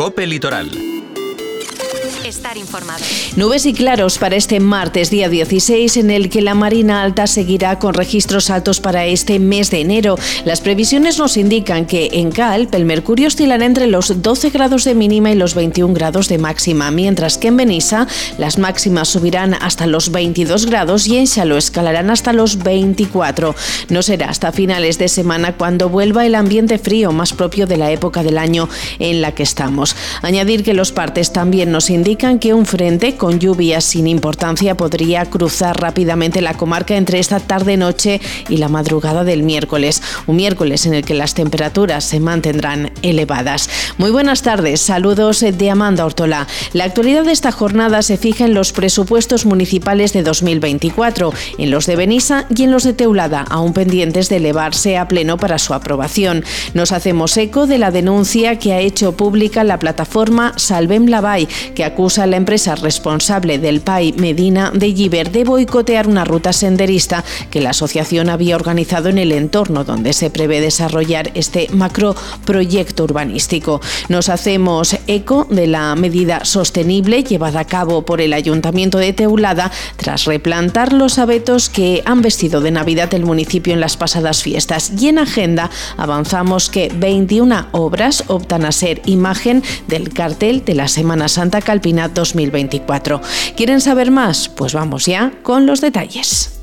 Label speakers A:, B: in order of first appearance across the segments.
A: Cope Litoral
B: estar informado.
C: Nubes y claros para este martes, día 16, en el que la Marina Alta seguirá con registros altos para este mes de enero. Las previsiones nos indican que en Calp el mercurio oscilará entre los 12 grados de mínima y los 21 grados de máxima, mientras que en Benissa las máximas subirán hasta los 22 grados y en Xalo escalarán hasta los 24. No será hasta finales de semana cuando vuelva el ambiente frío más propio de la época del año en la que estamos. Añadir que los partes también nos indican que un frente con lluvias sin importancia podría cruzar rápidamente la comarca entre esta tarde-noche y la madrugada del miércoles, un miércoles en el que las temperaturas se mantendrán elevadas. Muy buenas tardes, saludos de Amanda Ortola. La actualidad de esta jornada se fija en los presupuestos municipales de 2024, en los de Benissa y en los de Teulada, aún pendientes de elevarse a pleno para su aprobación. Nos hacemos eco de la denuncia que ha hecho pública la plataforma Salvem Lavai, que acusa a la empresa responsable del PAI Medina de Giver de boicotear una ruta senderista que la asociación había organizado en el entorno donde se prevé desarrollar este macroproyecto urbanístico. Nos hacemos eco de la medida sostenible llevada a cabo por el Ayuntamiento de Teulada tras replantar los abetos que han vestido de Navidad el municipio en las pasadas fiestas. Y en agenda avanzamos que 21 obras optan a ser imagen del cartel de la Semana Santa Calpina 2024. ¿Quieren saber más? Pues vamos ya con los detalles.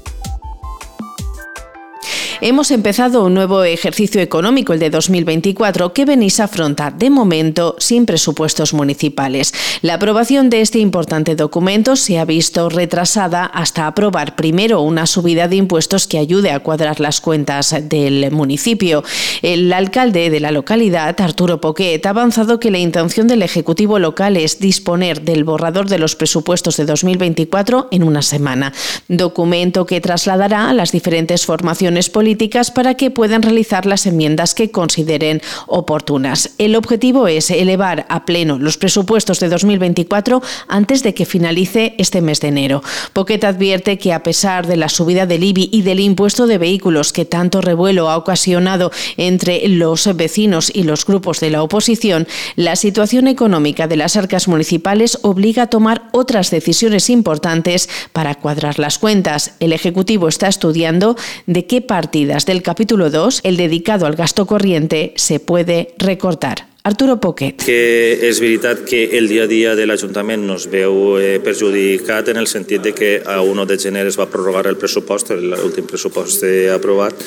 C: Hemos empezado un nuevo ejercicio económico, el de 2024, que venís a afrontar de momento sin presupuestos municipales. La aprobación de este importante documento se ha visto retrasada hasta aprobar primero una subida de impuestos que ayude a cuadrar las cuentas del municipio. El alcalde de la localidad, Arturo Poquet, ha avanzado que la intención del Ejecutivo local es disponer del borrador de los presupuestos de 2024 en una semana, documento que trasladará a las diferentes formaciones políticas para que puedan realizar las enmiendas que consideren oportunas. El objetivo es elevar a pleno los presupuestos de 2024 antes de que finalice este mes de enero. Poquet advierte que a pesar de la subida del IBI y del impuesto de vehículos que tanto revuelo ha ocasionado entre los vecinos y los grupos de la oposición, la situación económica de las arcas municipales obliga a tomar otras decisiones importantes para cuadrar las cuentas. El Ejecutivo está estudiando de qué parte del capítulo 2, el dedicado al gasto corriente, se puede recortar. Arturo Poquet.
D: Que és veritat que el dia a dia de l'Ajuntament no es veu eh, perjudicat en el sentit de que a 1 de gener es va prorrogar el pressupost, l'últim pressupost aprovat,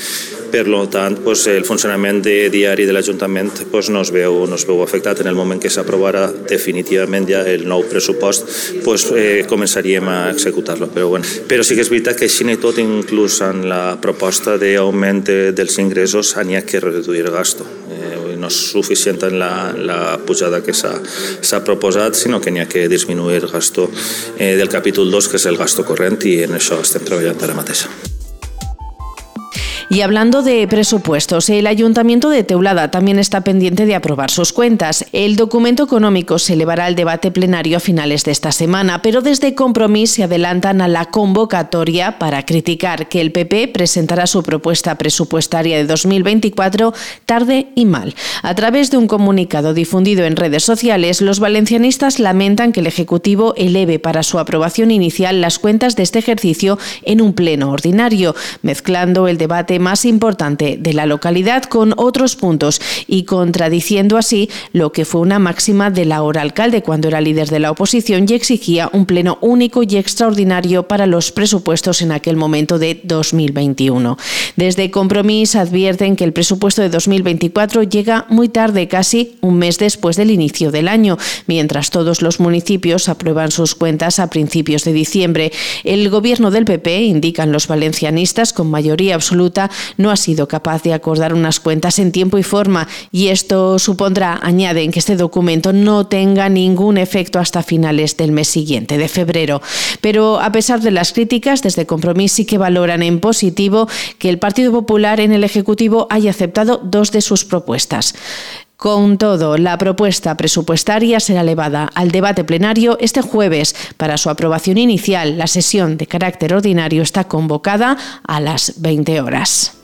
D: per tant pues, el funcionament de diari de l'Ajuntament pues, no, es veu, no es veu afectat. En el moment que s'aprovarà definitivament ja el nou pressupost pues, eh, començaríem a executar-lo. Però, bueno, però sí que és veritat que així i tot, inclús en la proposta d'augment dels ingressos, n'hi ha que reduir el gasto. Eh, és suficient en la, la pujada que s'ha proposat, sinó que n'hi ha que disminuir el gasto eh, del capítol 2, que és el gasto corrent, i en això estem treballant ara mateix.
C: Y hablando de presupuestos, el Ayuntamiento de Teulada también está pendiente de aprobar sus cuentas. El documento económico se elevará al debate plenario a finales de esta semana, pero desde Compromís se adelantan a la convocatoria para criticar que el PP presentará su propuesta presupuestaria de 2024 tarde y mal. A través de un comunicado difundido en redes sociales, los valencianistas lamentan que el Ejecutivo eleve para su aprobación inicial las cuentas de este ejercicio en un pleno ordinario, mezclando el debate más importante de la localidad con otros puntos y contradiciendo así lo que fue una máxima del ahora alcalde cuando era líder de la oposición y exigía un pleno único y extraordinario para los presupuestos en aquel momento de 2021. Desde Compromís advierten que el presupuesto de 2024 llega muy tarde, casi un mes después del inicio del año, mientras todos los municipios aprueban sus cuentas a principios de diciembre. El gobierno del PP, indican los valencianistas con mayoría absoluta, no ha sido capaz de acordar unas cuentas en tiempo y forma y esto supondrá, añaden, que este documento no tenga ningún efecto hasta finales del mes siguiente, de febrero. Pero a pesar de las críticas, desde Compromís sí que valoran en positivo que el Partido Popular en el Ejecutivo haya aceptado dos de sus propuestas. Con todo, la propuesta presupuestaria será elevada al debate plenario este jueves. Para su aprobación inicial, la sesión de carácter ordinario está convocada a las 20 horas.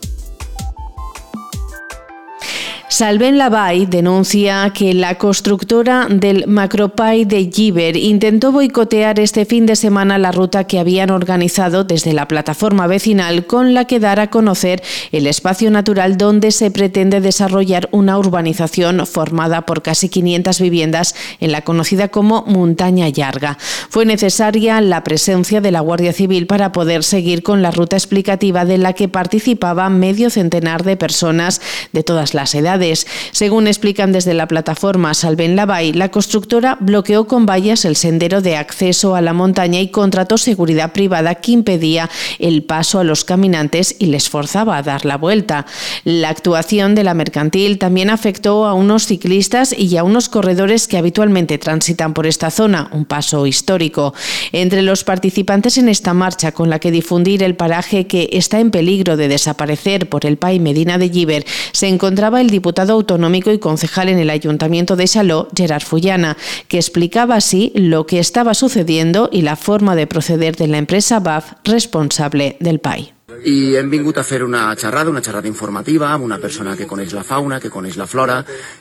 C: Salven Lavay denuncia que la constructora del Macropay de Giver intentó boicotear este fin de semana la ruta que habían organizado desde la plataforma vecinal con la que dar a conocer el espacio natural donde se pretende desarrollar una urbanización formada por casi 500 viviendas en la conocida como Montaña Llarga. Fue necesaria la presencia de la Guardia Civil para poder seguir con la ruta explicativa de la que participaba medio centenar de personas de todas las edades según explican desde la plataforma Salven Lavay, la constructora bloqueó con vallas el sendero de acceso a la montaña y contrató seguridad privada que impedía el paso a los caminantes y les forzaba a dar la vuelta. La actuación de la mercantil también afectó a unos ciclistas y a unos corredores que habitualmente transitan por esta zona, un paso histórico. Entre los participantes en esta marcha con la que difundir el paraje que está en peligro de desaparecer por el PAI Medina de Giver, se encontraba el diputado diputado autonómico y concejal en el Ayuntamiento de Saló, Gerard Fullana, que explicaba así lo que estaba sucediendo y la forma de proceder de la empresa BAF responsable del PAI.
A: i hem vingut a fer una xerrada, una xerrada informativa amb una persona que coneix la fauna, que coneix la flora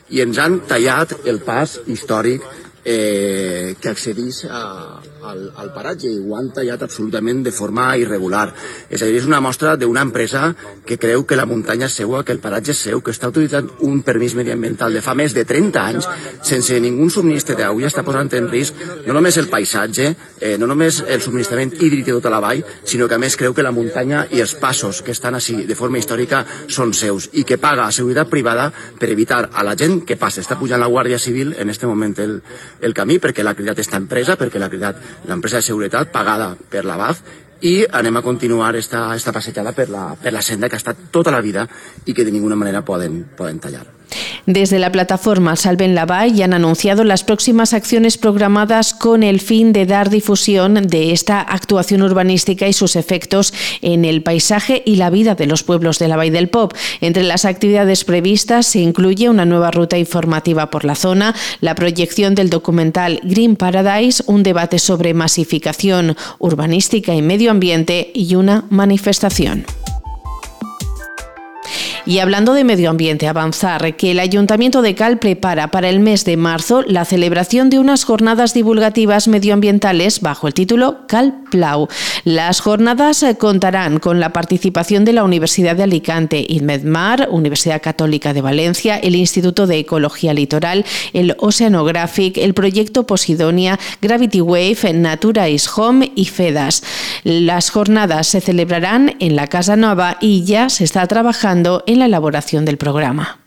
A: i ens han tallat el pas històric eh, que accedís a, al, al paratge i ho han tallat absolutament de forma irregular. És a dir, és una mostra d'una empresa que creu que la muntanya és seua, que el paratge és seu, que està utilitzant un permís mediambiental de fa més de 30 anys sense ningú subministre d'aigua i està posant en risc no només el paisatge, eh, no només el subministrament hídric de tota la vall, sinó que a més creu que la muntanya i els passos que estan així de forma històrica són seus i que paga a seguretat privada per evitar a la gent que passa. Està pujant la Guàrdia Civil en este moment el, el camí perquè l'ha cridat esta empresa, perquè l'ha cridat l'empresa de seguretat pagada per la BAF i anem a continuar esta, esta passejada per la, per la senda que ha estat tota la vida i que de ninguna manera poden, poden tallar.
C: Desde la plataforma Salven la Vall han anunciado las próximas acciones programadas con el fin de dar difusión de esta actuación urbanística y sus efectos en el paisaje y la vida de los pueblos de la Valle del Pop. Entre las actividades previstas se incluye una nueva ruta informativa por la zona, la proyección del documental Green Paradise, un debate sobre masificación urbanística y medio ambiente y una manifestación. Y hablando de medio ambiente, avanzar que el Ayuntamiento de Cal prepara para el mes de marzo la celebración de unas jornadas divulgativas medioambientales bajo el título Cal Plau. Las jornadas eh, contarán con la participación de la Universidad de Alicante, Inmedmar, Universidad Católica de Valencia, el Instituto de Ecología Litoral, el Oceanographic, el proyecto Posidonia, Gravity Wave, Natura is Home y FEDAS. Las jornadas se celebrarán en la Casa Nueva y ya se está trabajando en la elaboración del programa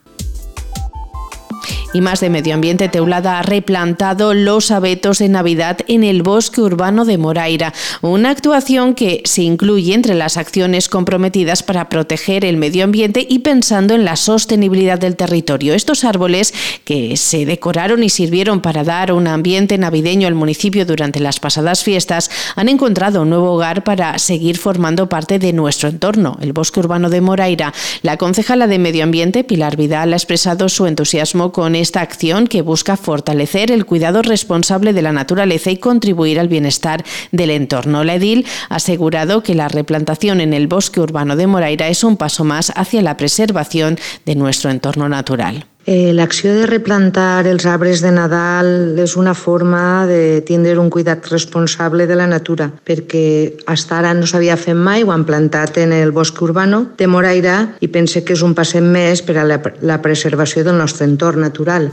C: y más de medio ambiente, Teulada ha replantado los abetos de Navidad en el bosque urbano de Moraira, una actuación que se incluye entre las acciones comprometidas para proteger el medio ambiente y pensando en la sostenibilidad del territorio. Estos árboles que se decoraron y sirvieron para dar un ambiente navideño al municipio durante las pasadas fiestas han encontrado un nuevo hogar para seguir formando parte de nuestro entorno, el bosque urbano de Moraira. La concejala de Medio Ambiente, Pilar Vidal, ha expresado su entusiasmo con esta acción que busca fortalecer el cuidado responsable de la naturaleza y contribuir al bienestar del entorno. La edil ha asegurado que la replantación en el bosque urbano de Moraira es un paso más hacia la preservación de nuestro entorno natural.
E: Eh, L'acció de replantar els arbres de Nadal és una forma de tindre un cuidat responsable de la natura, perquè fins ara no s'havia fet mai, ho han plantat en el bosc urbano de Moraira i pense que és un passet més per a la, la preservació del nostre entorn natural.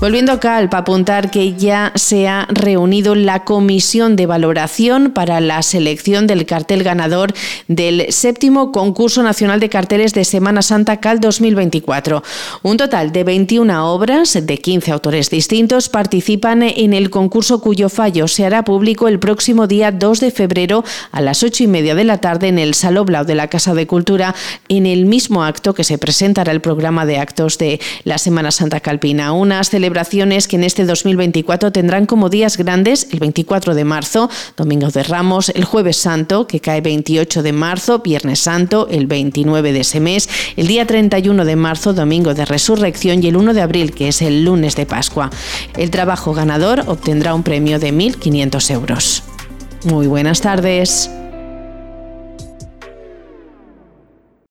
C: Volviendo a Calp, apuntar que ya se ha reunido la comisión de valoración para la selección del cartel ganador del séptimo concurso nacional de carteles de Semana Santa Cal 2024. Un total de 21 obras de 15 autores distintos participan en el concurso cuyo fallo se hará público el próximo día 2 de febrero a las 8 y media de la tarde en el Saló Blau de la Casa de Cultura, en el mismo acto que se presentará el programa de actos de la Semana Santa Calpina. Unas celebraciones que en este 2024 tendrán como días grandes el 24 de marzo, Domingo de Ramos, el Jueves Santo, que cae 28 de marzo, Viernes Santo, el 29 de ese mes, el día 31 de marzo, Domingo de Resurrección y el 1 de abril, que es el lunes de Pascua. El trabajo ganador obtendrá un premio de 1.500 euros. Muy buenas tardes.